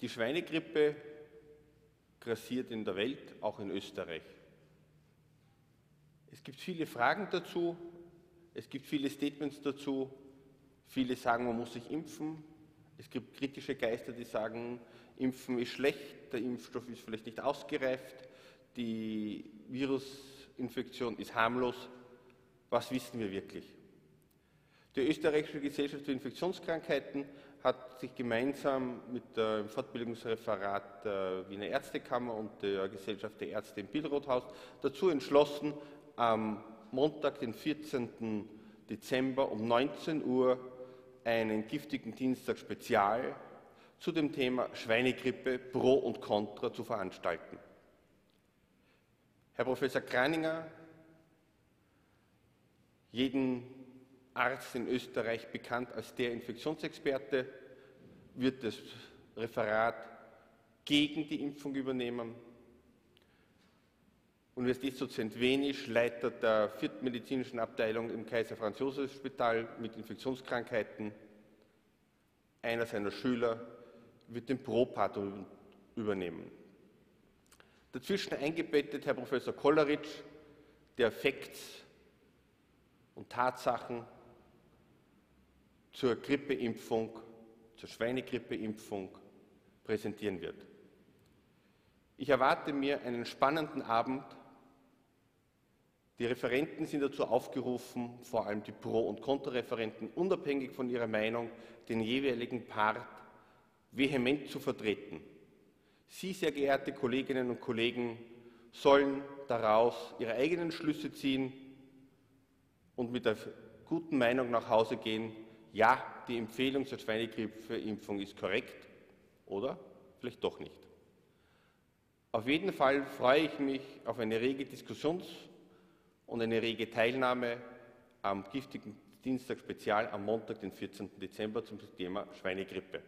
Die Schweinegrippe grassiert in der Welt, auch in Österreich. Es gibt viele Fragen dazu, es gibt viele Statements dazu. Viele sagen, man muss sich impfen. Es gibt kritische Geister, die sagen, Impfen ist schlecht, der Impfstoff ist vielleicht nicht ausgereift, die Virusinfektion ist harmlos. Was wissen wir wirklich? Die Österreichische Gesellschaft für Infektionskrankheiten hat sich gemeinsam mit dem Fortbildungsreferat der Wiener Ärztekammer und der Gesellschaft der Ärzte im Billrothhaus dazu entschlossen, am Montag, den 14. Dezember um 19 Uhr einen giftigen Dienstag Spezial zu dem Thema Schweinegrippe Pro und Contra zu veranstalten. Herr Professor Kraninger, jeden Arzt in Österreich bekannt als der Infektionsexperte, wird das Referat gegen die Impfung übernehmen. Universitätsdozent Wenisch, Leiter der vierten medizinischen Abteilung im Kaiser Franz Josef Spital mit Infektionskrankheiten. Einer seiner Schüler wird den Pro-Part übernehmen. Dazwischen eingebettet Herr Professor Kolleritsch, der Facts und Tatsachen zur Grippeimpfung, zur Schweinegrippeimpfung präsentieren wird. Ich erwarte mir einen spannenden Abend die Referenten sind dazu aufgerufen, vor allem die Pro- und Konterreferenten, unabhängig von ihrer Meinung, den jeweiligen Part vehement zu vertreten. Sie, sehr geehrte Kolleginnen und Kollegen, sollen daraus ihre eigenen Schlüsse ziehen und mit der guten Meinung nach Hause gehen, ja, die Empfehlung zur Schweinegrippeimpfung ist korrekt oder vielleicht doch nicht. Auf jeden Fall freue ich mich auf eine rege Diskussions- und eine rege Teilnahme am giftigen Dienstag Spezial am Montag, den 14. Dezember zum Thema Schweinegrippe.